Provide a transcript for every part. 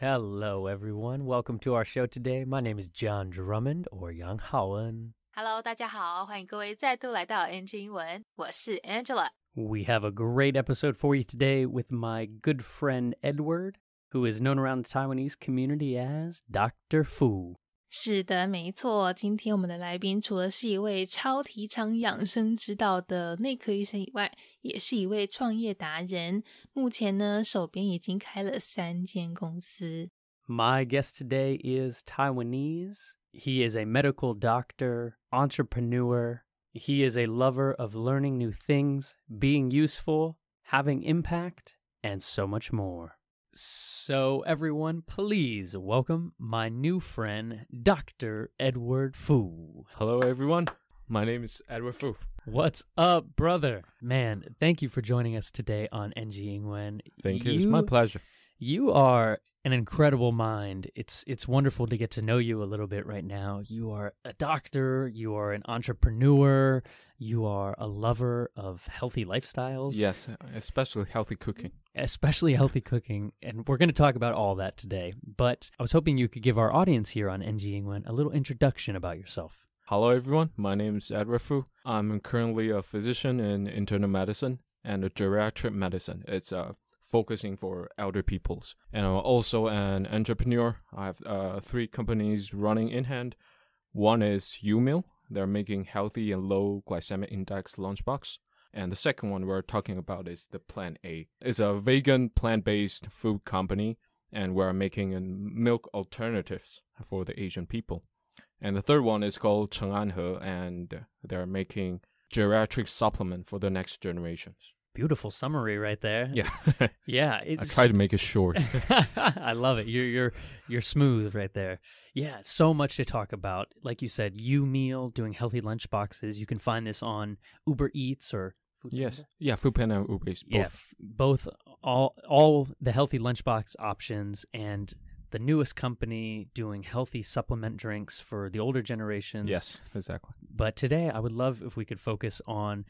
Hello, everyone. Welcome to our show today. My name is John Drummond or Yang Haoen. Hello，大家好，欢迎各位再度来到 NG 英文，我是 Angela。 We have a great episode for you today with my good friend Edward, who is known around the Taiwanese community as Dr. Fu. 是的，没错。今天我们的来宾除了是一位超提倡养生之道的内科医生以外，也是一位创业达人。目前呢，手边已经开了三间公司。My guest today is Taiwanese. He is a medical doctor, entrepreneur. He is a lover of learning new things, being useful, having impact, and so much more. Everyone, please welcome my new friend, Dr. Edward Fu. Hello, everyone. My name is Edward Fu. What's up, brother? Man, thank you for joining us today on NG Ingwen. Thank you. It's my pleasure. You are an incredible mind. It's it's wonderful to get to know you a little bit right now. You are a doctor, you are an entrepreneur, you are a lover of healthy lifestyles, Yes, especially healthy cooking. especially healthy cooking, and we're going to talk about all that today. But I was hoping you could give our audience here on NG Ingwen a little introduction about yourself. Hello, everyone. My name is Edward Fu. I'm currently a physician in internal medicine and a geriatric medicine. It's uh, focusing for elder peoples. And I'm also an entrepreneur. I have uh, three companies running in hand. One is UMeal. They're making healthy and low glycemic index lunchbox. And the second one we're talking about is the Plan A. It's a vegan, plant-based food company, and we're making milk alternatives for the Asian people. And the third one is called Cheng'anhe, and they're making geriatric supplement for the next generations. Beautiful summary right there. Yeah, Yeah, I try to make it short. I love it. You're you're you're smooth right there. Yeah, so much to talk about. Like you said, UMeal doing healthy lunch boxes. You can find this on Uber Eats or Food yes, Panda? yeah, Foodpanda and Uber Eats, yeah, both. f- both all all the healthy lunchbox options and the newest company doing healthy supplement drinks for the older generations. Yes, exactly. But today I would love if we could focus on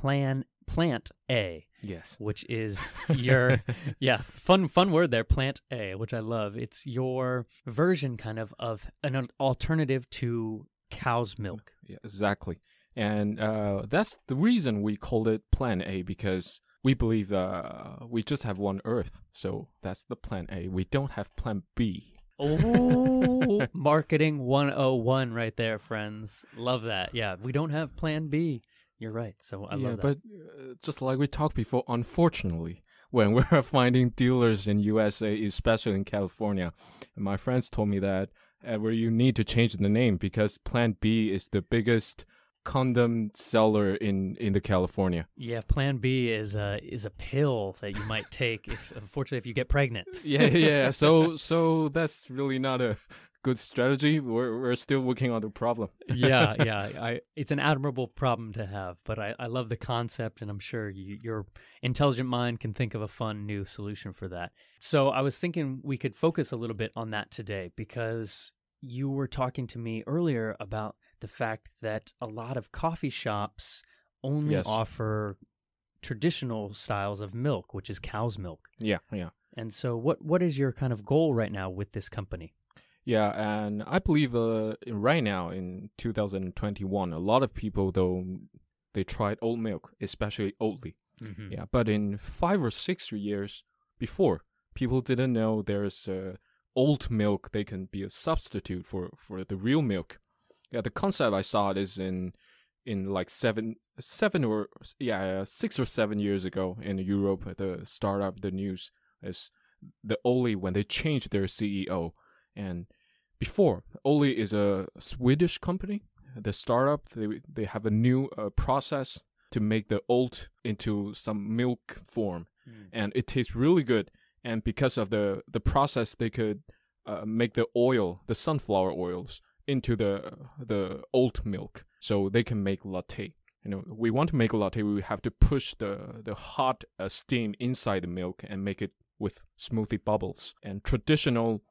plan plant A Yes. which is your yeah fun fun word there plant a which i love it's your version kind of of an alternative to cow's milk Yeah, exactly. And uh, that's the reason we called it Plan A because we believe uh, we just have one Earth. So that's the Plan A. We don't have Plan B. oh marketing 101 right there friends love that yeah we don't have plan b you're right so i yeah, love that but uh, just like we talked before, unfortunately, when we're finding dealers in USA, especially in California, my friends told me that Edward, you need to change the name because Plan B is the biggest condom seller in in the California. yeah plan b is a is a pill that you might take if unfortunately if you get pregnant yeah, yeah. So so that's really not a good strategy. We're we're still working on the problem. yeah, yeah. I it's an admirable problem to have, but I, I love the concept, and I'm sure you, your intelligent mind can think of a fun new solution for that. So I was thinking we could focus a little bit on that today because you were talking to me earlier about the fact that a lot of coffee shops only Yes. offer traditional styles of milk, which is cow's milk. Yeah, yeah. And so, what what is your kind of goal right now with this company? Yeah, and I believe uh, right now in 2021, a lot of people though they tried oat milk, especially Oatly. Mm-hmm. Yeah, but in five or six years before, people didn't know there's uh, oat milk. They can be a substitute for for the real milk. Yeah, the concept I saw it is in in like seven seven or yeah six or seven years ago in Europe. The startup, the news is the Oatly when they changed their CEO and before Oatly is a Swedish company. The startup they they have a new uh, process to make the oat into some milk form, and it tastes really good. And because of the the process, they could uh, make the oil, the sunflower oils, into the the oat milk, so they can make latte. You know, we want to make a latte, we have to push the the hot uh, steam inside the milk and make it with smoothie bubbles. And traditional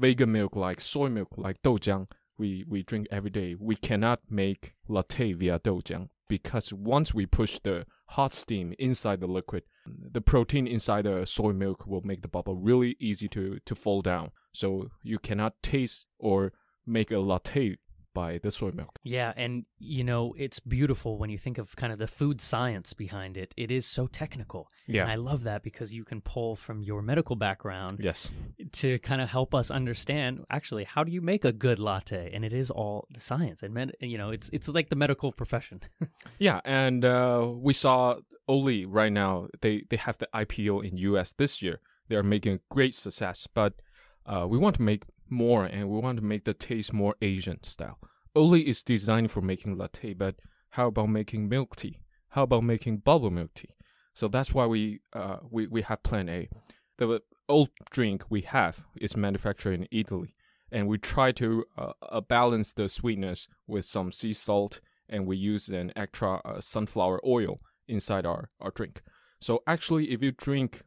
vegan milk like soy milk, like doujiang, we, we drink every day. We cannot make latte via doujiang because once we push the hot steam inside the liquid. The protein inside the soy milk will make the bubble really easy to, to fall down. So you cannot taste or make a latte by the soy milk. Yeah, and you know, it's beautiful when you think of kind of the food science behind it. It is so technical. Yeah. And I love that because you can pull from your medical background Yes. to kind of help us understand actually how do you make a good latte and it is all the science and med- you know it's it's like the medical profession Yeah, and uh, we saw Oatly right now. They they have the IPO in US this year. They are making great success, but uh, we want to make more, and we want to make the taste more Asian style. Oatly is designed for making latte, but how about making milk tea? How about making bubble milk tea? So that's why we uh, we we have Plan A. The old drink we have is manufactured in Italy, and we try to uh, uh, balance the sweetness with some sea salt and we use an extra uh, sunflower oil inside our, our drink. So actually, if you drink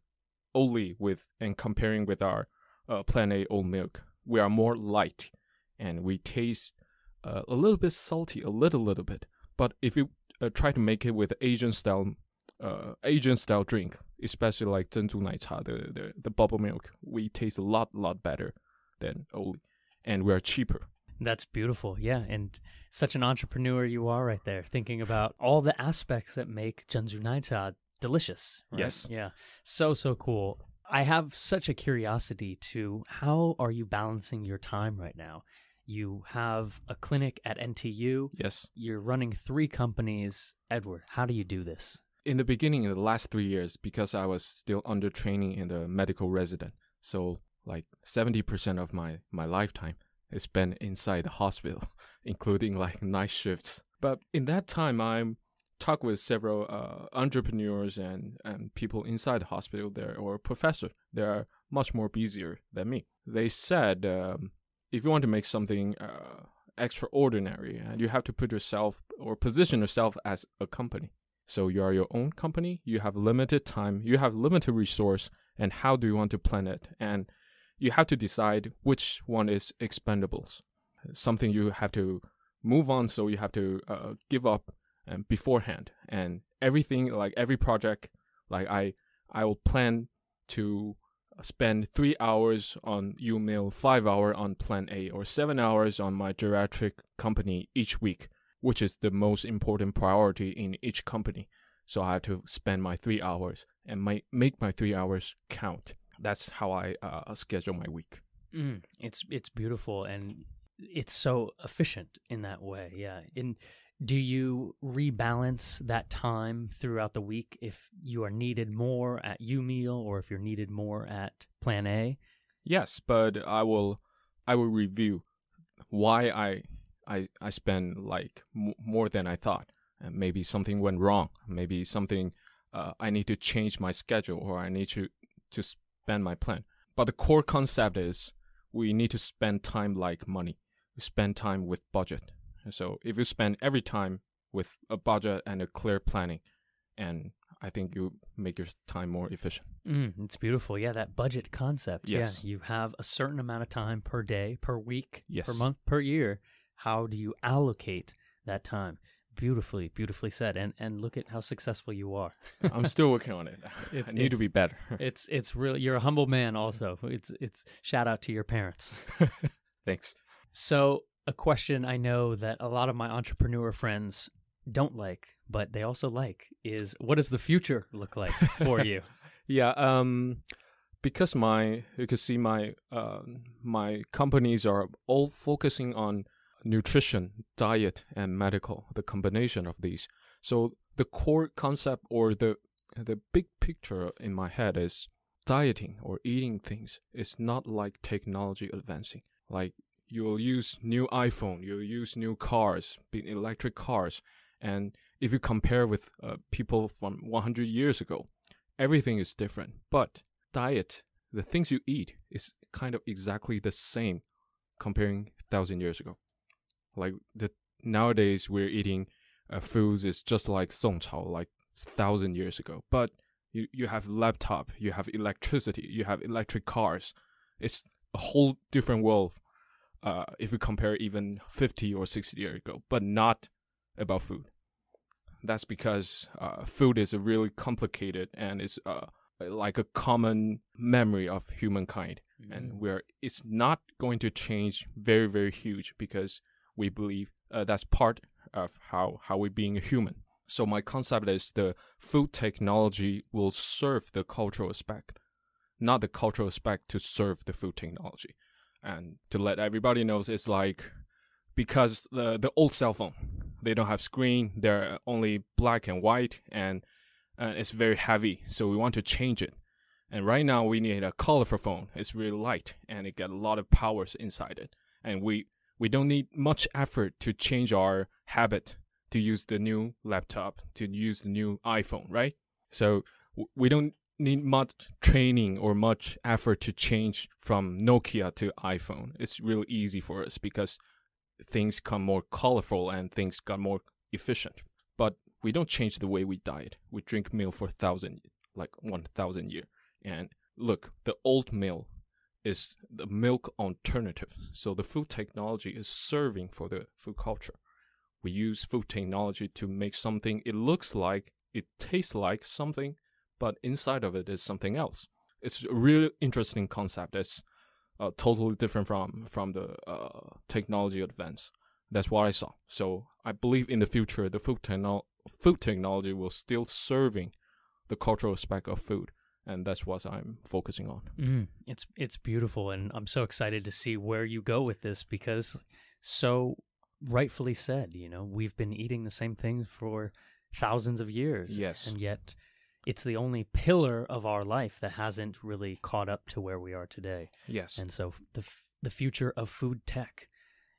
Oatly with and comparing with our uh, Plan A oat milk, we are more light and we taste uh, a little bit salty, a little little bit. But if you uh, try to make it with Asian style, uh, Asian style drink, especially like Zhenzu Nai Cha, the, the the bubble milk, we taste a lot lot better than Oatly, and we are cheaper. That's beautiful. Yeah. And such an entrepreneur you are right there, thinking about all the aspects that make Junzu Naita delicious. Right? Yes. Yeah. So, so cool. I have such a curiosity to how are you balancing your time right now you have a clinic at NTU Yes. you're running three companies Edward how do you do this in the beginning, in the last three years, because I was still under training in the medical resident, so like seventy percent of my my lifetime is spent inside the hospital, including like night shifts. But in that time, I'm talked with several uh, entrepreneurs and and people inside the hospital there or professor. They are much more busier than me. They said um, if you want to make something uh, extraordinary, uh, you have to put yourself or position yourself as a company. So you are your own company, you have limited time, you have limited resource, and how do you want to plan it? And you have to decide which one is expendables. Something you have to move on, so you have to uh, give up um, beforehand. And everything, like every project, like I, I will plan to spend three hours on UMeal, five hour on Plan A, or seven hours on my geriatric company each week which is the most important priority in each company. So I have to spend my three hours and my, make my three hours count. That's how I uh, schedule my week. Mm, it's it's beautiful and it's so efficient in that way. Yeah. And do you rebalance that time throughout the week if you are needed more at U meal or if you're needed more at Plan A? Yes, but I will I will review why I I I spend like m- more than I thought. And maybe something went wrong. Maybe something uh, I need to change my schedule or I need to to spend my plan. But the core concept is we need to spend time like money. We spend time with budget. So if you spend every time with a budget and a clear planning, and I think you make your time more efficient. Mm, it's beautiful. Yeah, that budget concept. Yes. Yeah, you have a certain amount of time per day, per week, per month, per year. How do you allocate that time? Beautifully, beautifully said. And and look at how successful you are. I'm still working on it. It's- I need to be better. It's it's really you're a humble man. Also, it's it's shout out to your parents. Thanks. So a question I know that a lot of my entrepreneur friends don't like, but they also like is what does the future look like for you? Yeah, um, because my you can see my uh, my companies are all focusing on nutrition, diet, and medical. The combination of these. So the core concept or the the big picture in my head is dieting or eating things is not like technology advancing. Like you'll use new iPhone, you'll use new cars, be electric cars, and if you compare with uh, people from 100 years ago, everything is different. But diet, the things you eat, is kind of exactly the same comparing thousand years ago. Like the nowadays we're eating uh, foods is just like Song Chao, like thousand years ago. But you you have laptop, you have electricity, you have electric cars. It's a whole different world. Uh, if we compare even 50 or 60 years ago, but not about food. That's because uh, food is a really complicated and is uh, like a common memory of humankind, and where it's not going to change very very huge because we believe uh, that's part of how how we being a human. So my concept is the food technology will serve the cultural aspect, not the cultural aspect to serve the food technology. And to let everybody knows, it's like because the the old cell phone, they don't have screen, they're only black and white, and uh, it's very heavy. So we want to change it. And right now we need a colorful phone. It's really light and it got a lot of powers inside it. And we we don't need much effort to change our habit to use the new laptop, to use the new iPhone, right? So we don't need much training or much effort to change from Nokia to iPhone. It's really easy for us because things come more colorful and things got more efficient. But we don't change the way we diet. We drink milk for thousand, like one thousand year. And look, the old milk is the milk alternative. So the food technology is serving for the food culture. We use food technology to make something it looks like, it tastes like something, but inside of it is something else. It's a really interesting concept. It's uh, totally different from from the uh, technology advance. That's what I saw. So I believe in the future, the food techno- food technology will still serving the cultural aspect of food and that's what I'm focusing on. Mm, it's it's beautiful, and I'm so excited to see where you go with this because, so rightfully said, you know, we've been eating the same things for thousands of years. Yes, and yet it's the only pillar of our life that hasn't really caught up to where we are today. Yes, and so the the future of food tech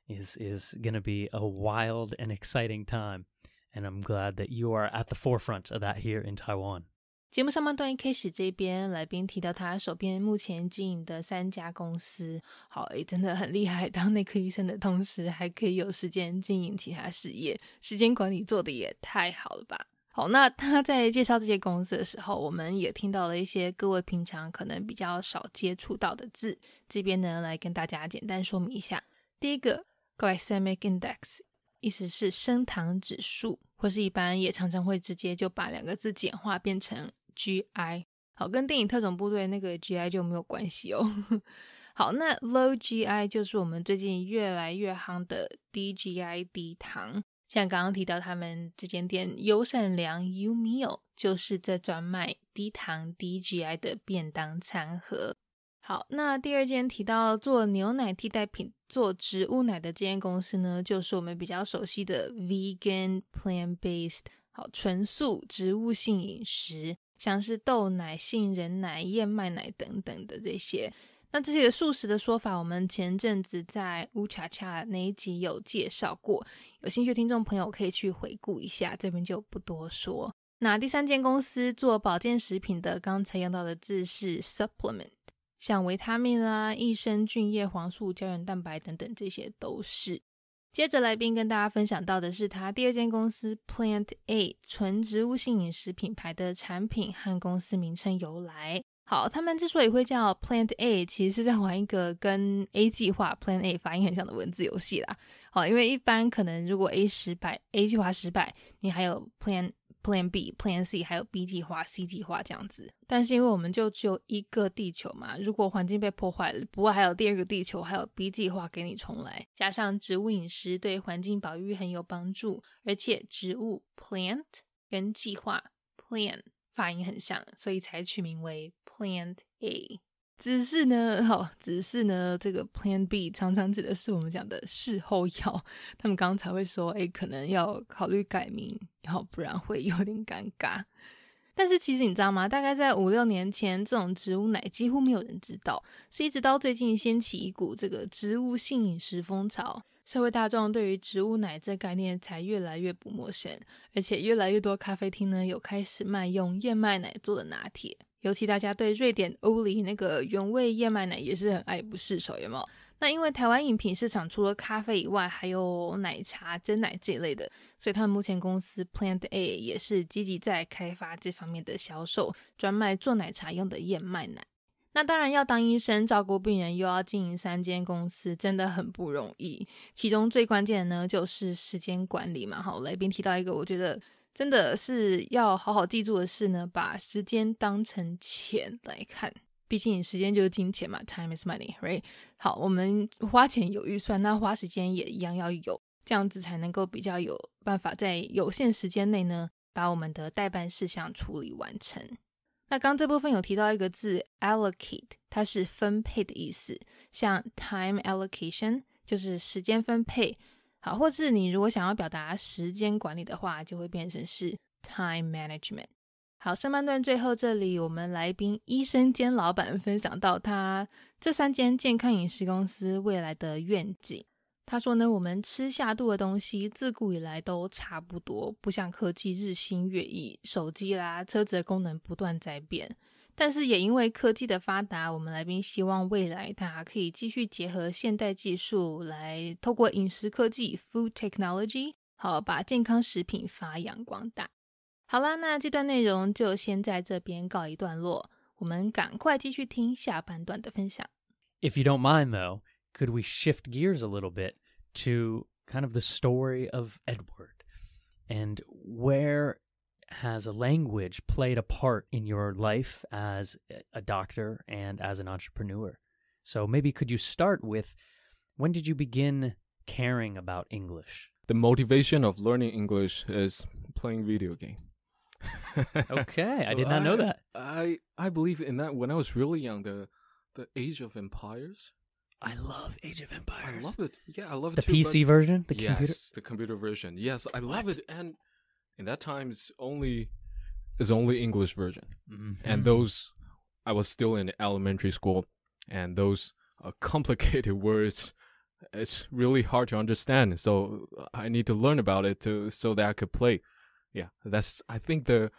is is going to be a wild and exciting time, and I'm glad that you are at the forefront of that here in Taiwan. 节目上半段一开始，这边来宾提到他手边目前经营的三家公司，好诶，真的很厉害。当内科医生的同时，还可以有时间经营其他事业，时间管理做的也太好了吧？ 好，那他在介绍这些公司的时候，我们也听到了一些各位平常可能比较少接触到的字，这边呢来跟大家简单说明一下。第一个，glycemic index，意思是升糖指数，或是一般也常常会直接就把两个字简化变成。GI 好，跟电影特种部队那个 GI 就没有关系哦。好，那 Low GI 就是我们最近越来越夯的低 GI 低糖。像刚刚提到他们这间店优善良 U Meal，就是在专卖低糖低 GI 的便当餐盒。好，那第二间提到做牛奶替代品、做植物奶的这间公司呢，就是我们比较熟悉的 Vegan Plant Based，好，纯素植物性饮食。像是豆奶、杏仁奶、燕麦奶等等的这些，那这些素食的说法，我们前阵子在乌恰恰那一集有介绍过，有兴趣的听众朋友可以去回顾一下，这边就不多说。那第三间公司做保健食品的，刚才用到的字是 supplement，像维他命啦、益生菌、叶黄素、胶原蛋白等等，这些都是。接着来宾跟大家分享到的是他第二间公司 Plant A 纯植物性饮食品牌的产品和公司名称由来。好，他们之所以会叫 Plant A，其实是在玩一个跟 A 计划 Plan A 发音很像的文字游戏啦。好，因为一般可能如果 A 失败，A 计划失败，你还有 Plan。Plan B、Plan C，还有 B 计划、C 计划这样子，但是因为我们就只有一个地球嘛，如果环境被破坏了，不过还有第二个地球，还有 B 计划给你重来。加上植物饮食对环境保育很有帮助，而且植物 Plant 跟计划 Plan 发音很像，所以才取名为 Plant A。只是呢，好，只是呢，这个 Plan B 常常指的是我们讲的事后药，他们刚才会说，哎，可能要考虑改名，然后不然会有点尴尬。但是其实你知道吗？大概在五六年前，这种植物奶几乎没有人知道，是一直到最近掀起一股这个植物性饮食风潮，社会大众对于植物奶这概念才越来越不陌生，而且越来越多咖啡厅呢有开始卖用燕麦奶做的拿铁。尤其大家对瑞典欧里那个原味燕麦奶也是很爱不释手，有没有？那因为台湾饮品市场除了咖啡以外，还有奶茶、真奶这一类的，所以他们目前公司 Plant A 也是积极在开发这方面的销售，专卖做奶茶用的燕麦奶。那当然要当医生照顾病人，又要经营三间公司，真的很不容易。其中最关键的呢，就是时间管理嘛。好，来宾提到一个，我觉得。真的是要好好记住的是呢，把时间当成钱来看。毕竟时间就是金钱嘛，time is money，right？好，我们花钱有预算，那花时间也一样要有，这样子才能够比较有办法在有限时间内呢，把我们的代办事项处理完成。那刚这部分有提到一个字 allocate，它是分配的意思，像 time allocation 就是时间分配。好，或是你如果想要表达时间管理的话，就会变成是 time management。好，上半段最后这里，我们来宾医生兼老板分享到他这三间健康饮食公司未来的愿景。他说呢，我们吃下肚的东西自古以来都差不多，不像科技日新月异，手机啦、车子的功能不断在变。但是也因为科技的发达，我们来宾希望未来他可以继续结合现代技术，来透过饮食科技 （food technology） 好把健康食品发扬光大。好啦，那这段内容就先在这边告一段落，我们赶快继续听下半段的分享。If you don't mind, though, could we shift gears a little bit to kind of the story of Edward and where has a language played a part in your life as a doctor and as an entrepreneur? So maybe could you start with when did you begin caring about English? The motivation of learning English is playing video game. Okay, I did not know that. I I believe in that when I was really young. The the Age of Empires. I love Age of Empires. I love it. Yeah, I love the it too. PC version, the yes, computer. the computer version. Yes, I love What? it. And in that time, it's only it's only English version. Mhm. And those, I was still in elementary school, and those uh, complicated words, it's really hard to understand. So I need to learn about it to so that I could play. Yeah, that's I think the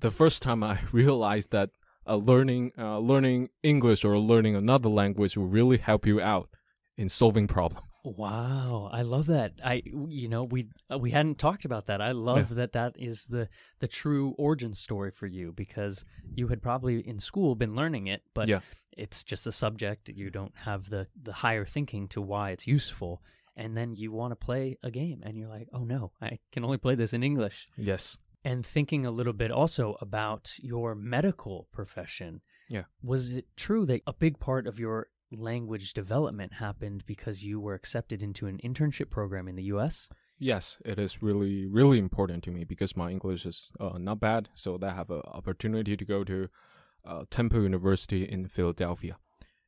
the first time I realized that uh, learning uh, learning English or learning another language will really help you out in solving problem. Wow, I love that. I you know we uh, we hadn't talked about that. I love that that is the the true origin story for you because you had probably in school been learning it, but Yeah. it's just a subject. You don't have the the higher thinking to why it's useful, and then you want to play a game, and you're like, oh no, I can only play this in English. Yes. And thinking a little bit also about your medical profession. Yeah. Was it true that a big part of your language development happened because you were accepted into an internship program in the US? Yes, it is really, really important to me because my English is uh, not bad. So I have an opportunity to go to uh, Temple University in Philadelphia,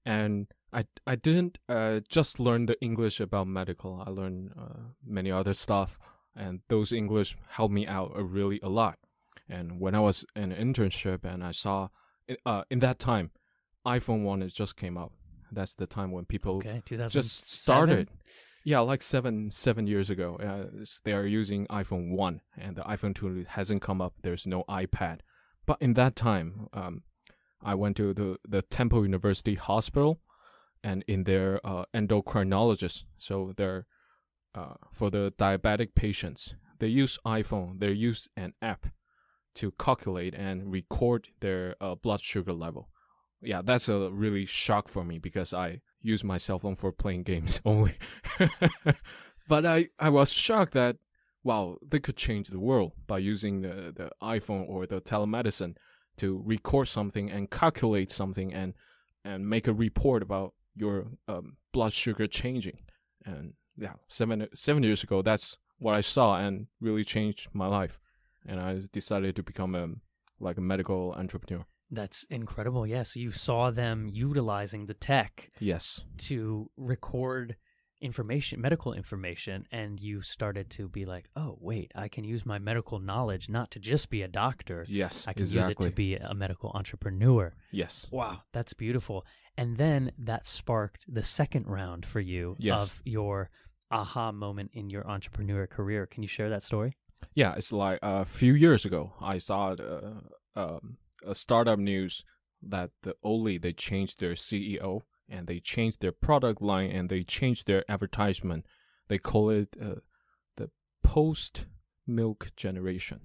and I I didn't uh, just learn the English about medical. I learned uh, many other stuff, and those English helped me out uh, really a lot. And when I was in an internship, and I saw, uh, in that time, iPhone one just came out. That's the time when people Okay, just started. Yeah, like seven seven years ago, uh, they are using iPhone one, and the iPhone two hasn't come up. There's no iPad, but in that time, um, I went to the the Temple University Hospital, and in their uh, endocrinologist, so they're uh, for the diabetic patients, they use iPhone. They use an app to calculate and record their uh, blood sugar level. Yeah, that's a really shock for me because I use my cell phone for playing games only. but I, I was shocked that wow, they could change the world by using the, the iPhone or the telemedicine to record something and calculate something and and make a report about your um, blood sugar changing. And yeah, seven seven years ago, that's what I saw and really changed my life. And I decided to become a like a medical entrepreneur. That's incredible. Yes, you saw them utilizing the tech Yes. to record information, medical information, and you started to be like, "Oh, wait, I can use my medical knowledge not to just be a doctor. Yes. I can use it to be a medical entrepreneur." Yes. Wow, that's beautiful. And then that sparked the second round for you Yes. of your aha moment in your entrepreneur career. Can you share that story? Yeah, it's like a few years ago, I saw uh, um, a startup news that the Oatly they changed their CEO and they changed their product line and they changed their advertisement. They call it uh, the post milk generation.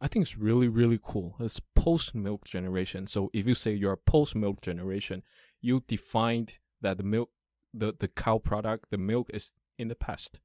I think it's really really cool. It's post milk generation. So if you say you're post milk generation, you defined that the milk, the the cow product, the milk is in the past,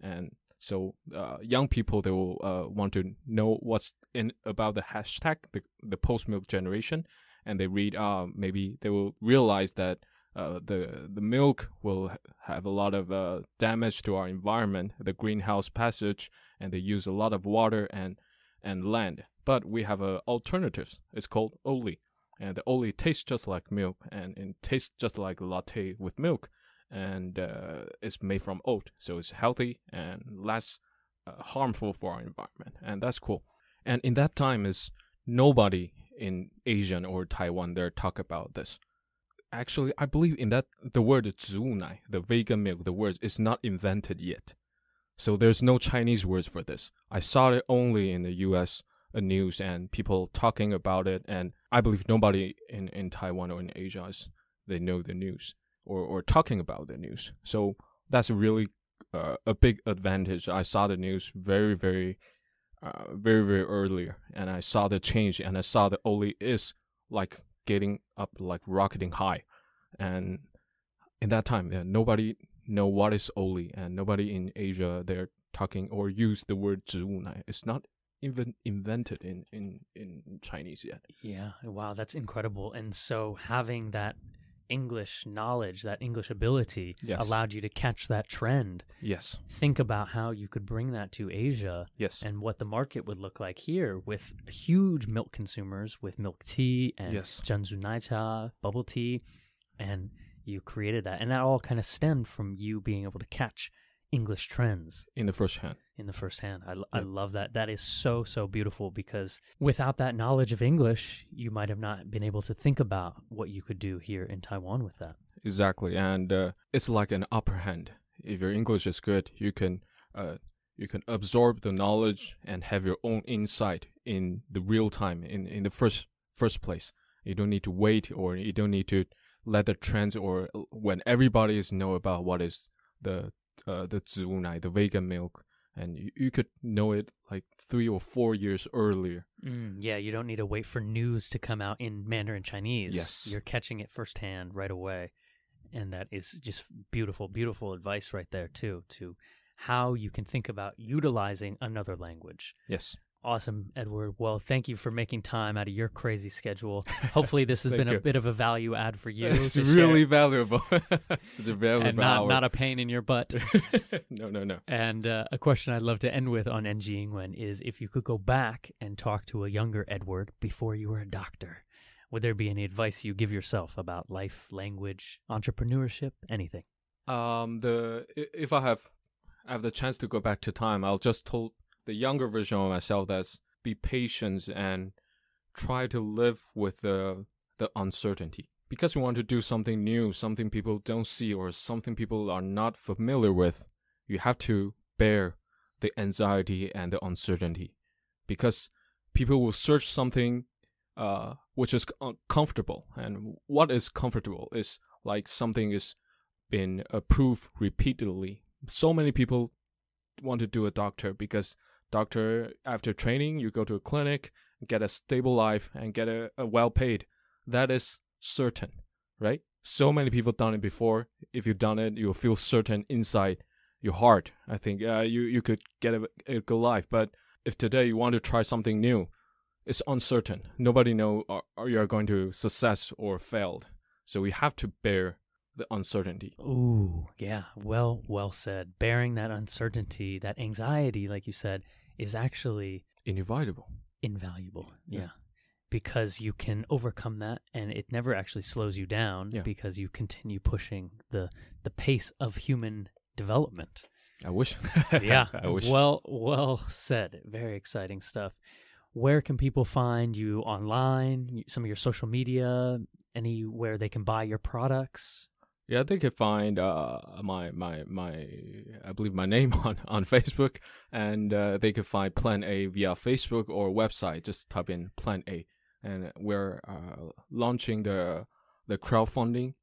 and So uh, young people they will uh, want to know what's in about the hashtag the the post milk generation, and they read uh maybe they will realize that uh, the the milk will have a lot of uh, damage to our environment, the greenhouse passage, and they use a lot of water and and land. But we have uh, alternatives. It's called Oatly, and the Oatly tastes just like milk, and it tastes just like latte with milk, and uh, it's made from oat, so it's healthy and less uh, harmful for our environment, and that's cool. And in that time is nobody in Asian or Taiwan there talk about this. Actually, I believe in that the word zunai, the vegan milk, the word is not invented yet. So there's no Chinese words for this. I saw it only in the US uh, news and people talking about it and I believe nobody in, in Taiwan or in Asia is, they know the news or, or talking about the news. So that's really uh, a big advantage. I saw the news very, very uh, very very earlier, and I saw the change, and I saw that Oatly is like getting up like rocketing high, and in that time, yeah, nobody know what is Oatly, and nobody in Asia they're talking or use the word It's not even invented in in in Chinese yet. Yeah, wow, that's incredible. And so having that English knowledge, that English ability Yes. allowed you to catch that trend. Yes. Think about how you could bring that to Asia Yes. and what the market would look like here with huge milk consumers with milk tea and Yes. Jiangsu Naicha, bubble tea, and you created that. And that all kind of stemmed from you being able to catch English trends in the first hand. in the first hand. I, I love that. That is so, so beautiful because without that knowledge of English, you might have not been able to think about what you could do here in Taiwan with that. Exactly, and uh, it's like an upper hand. If your English is good, you can uh, you can absorb the knowledge and have your own insight in the real time in, in the first first place. You don't need to wait, or you don't need to let the trends or when everybody is know about what is the uh, the 植物奶, the vegan milk, and you, you could know it like three or four years earlier. Mm, yeah, you don't need to wait for news to come out in Mandarin Chinese. Yes. You're catching it firsthand right away. And that is just beautiful, beautiful advice right there, too, to how you can think about utilizing another language. Yes, Awesome, Edward. Well, thank you for making time out of your crazy schedule. Hopefully, this has been a bit of a value add for you. it's really share, valuable. it's a valuable and not, hour. not a pain in your butt. no, no, no. And uh, a question I'd love to end with on NG Ingwen is if you could go back and talk to a younger Edward before you were a doctor, would there be any advice you give yourself about life, language, entrepreneurship, anything? Um, the if I have I have the chance to go back to time, I'll just tell the younger version of myself that's be patient and try to live with the the uncertainty because you want to do something new, something people don't see or something people are not familiar with. You have to bear the anxiety and the uncertainty because people will search something uh, which is com- comfortable and what is comfortable is like something is been approved repeatedly. So many people want to do a doctor because doctor after training you go to a clinic, get a stable life and get a, a well paid. That is certain, right? So many people done it before. If you've done it, you'll feel certain inside your heart. I think uh, you you could get a, a good life. But if today you want to try something new, it's uncertain. Nobody know are, are you are going to success or failed. So we have to bear the uncertainty. Ooh, yeah, well, well said. Bearing that uncertainty, that anxiety, like you said, is actually Inevitable. invaluable. Yeah. Yeah. Because you can overcome that and it never actually slows you down Yeah. because you continue pushing the the pace of human development. I wish. yeah. I wish. Well, well said. Very exciting stuff. Where can people find you online? Some of your social media, anywhere they can buy your products? Yeah, they can find uh my my my I believe my name on on Facebook, and uh, they can find Plan A via Facebook or website. Just type in Plan A, and we're uh, launching the the crowdfunding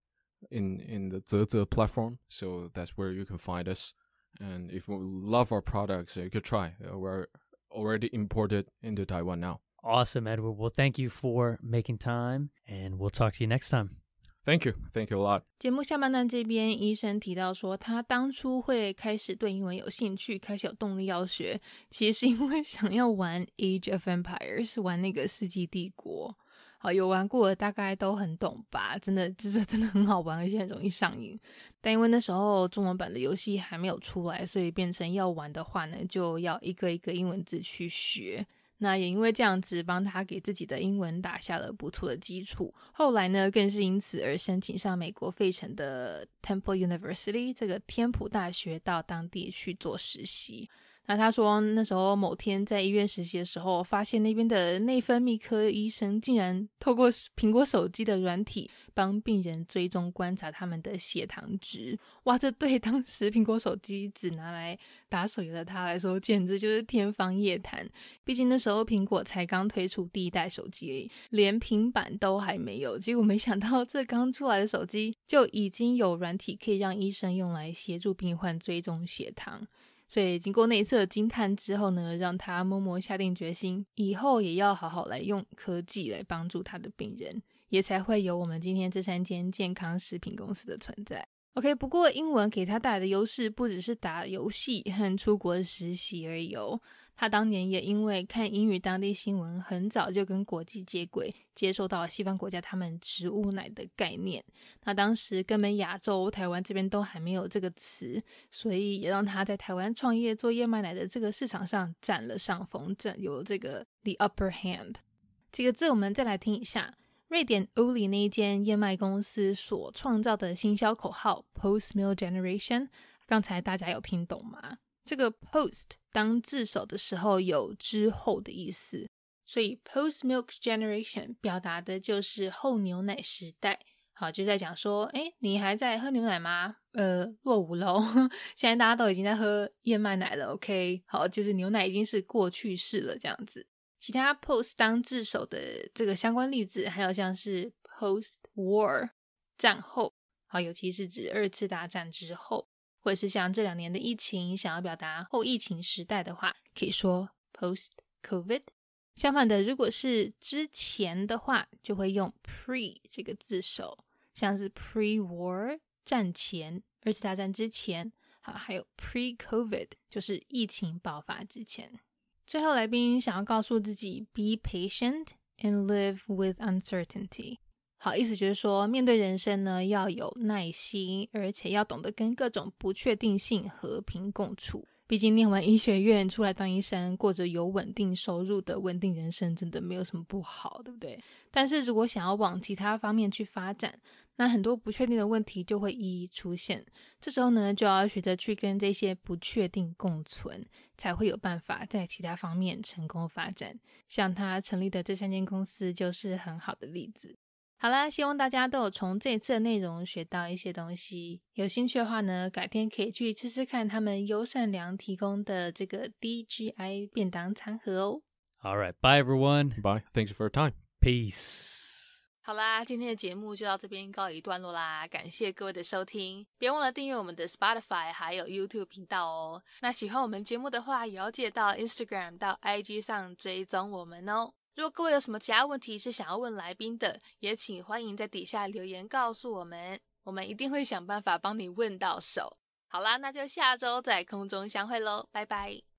in in the zeczec platform. So that's where you can find us. And if you love our products, you could try. Uh, we're already imported into Taiwan now. Awesome, Edward. Well, thank you for making time, and we'll talk to you next time. Thank you, thank you a lot. 节目下半段这边，医生提到说，他当初会开始对英文有兴趣，开始有动力要学，其实是因为想要玩《Age of Empires》，玩那个《世纪帝国》。好，有玩过的大概都很懂吧？真的，就是真的很好玩，而且很容易上瘾。但因为那时候中文版的游戏还没有出来，所以变成要玩的话呢，就要一个一个英文字去学。那也因为这样子，帮他给自己的英文打下了不错的基础。后来呢，更是因此而申请上美国费城的 Temple University 这个天普大学，到当地去做实习。那他说，那时候某天在医院实习的时候，发现那边的内分泌科医生竟然透过苹果手机的软体帮病人追踪观察他们的血糖值。哇，这对当时苹果手机只拿来打手游的他来说，简直就是天方夜谭。毕竟那时候苹果才刚推出第一代手机，连平板都还没有。结果没想到，这刚出来的手机就已经有软体可以让医生用来协助病患追踪血糖。所以经过那一次的惊叹之后呢，让他默默下定决心，以后也要好好来用科技来帮助他的病人，也才会有我们今天这三间健康食品公司的存在。OK，不过英文给他带来的优势不只是打游戏和出国实习而已哦。他当年也因为看英语当地新闻，很早就跟国际接轨，接受到西方国家他们植物奶的概念。那当时根本亚洲、台湾这边都还没有这个词，所以也让他在台湾创业做燕麦奶的这个市场上占了上风，占有这个 the upper hand。几个字我们再来听一下，瑞典欧里那一间燕麦公司所创造的新销口号 “Post Mill Generation”，刚才大家有听懂吗？这个 post 当字首的时候有之后的意思，所以 post milk generation 表达的就是后牛奶时代。好，就在讲说，哎，你还在喝牛奶吗？呃，落伍喽，现在大家都已经在喝燕麦奶了。OK，好，就是牛奶已经是过去式了这样子。其他 post 当字首的这个相关例子，还有像是 post war 战后，好，尤其是指二次大战之后。或者是像这两年的疫情，想要表达后疫情时代的话，可以说 post COVID。相反的，如果是之前的话，就会用 pre 这个字首，像是 pre war 战前，二次大战之前。好，还有 pre COVID 就是疫情爆发之前。最后来宾想要告诉自己：be patient and live with uncertainty。好，意思就是说，面对人生呢，要有耐心，而且要懂得跟各种不确定性和平共处。毕竟念完医学院出来当医生，过着有稳定收入的稳定人生，真的没有什么不好，对不对？但是如果想要往其他方面去发展，那很多不确定的问题就会一一出现。这时候呢，就要学着去跟这些不确定共存，才会有办法在其他方面成功发展。像他成立的这三间公司，就是很好的例子。好啦，希望大家都有从这次的内容学到一些东西。有兴趣的话呢，改天可以去吃吃看他们优善良提供的这个 DGI 便当餐盒哦。All right, bye everyone. Bye. Thanks for your time. Peace. 好啦，今天的节目就到这边告一段落啦。感谢各位的收听，别忘了订阅我们的 Spotify 还有 YouTube 频道哦。那喜欢我们节目的话，也要记得到 Instagram 到 IG 上追踪我们哦。如果各位有什么其他问题是想要问来宾的，也请欢迎在底下留言告诉我们，我们一定会想办法帮你问到手。好啦，那就下周在空中相会喽，拜拜。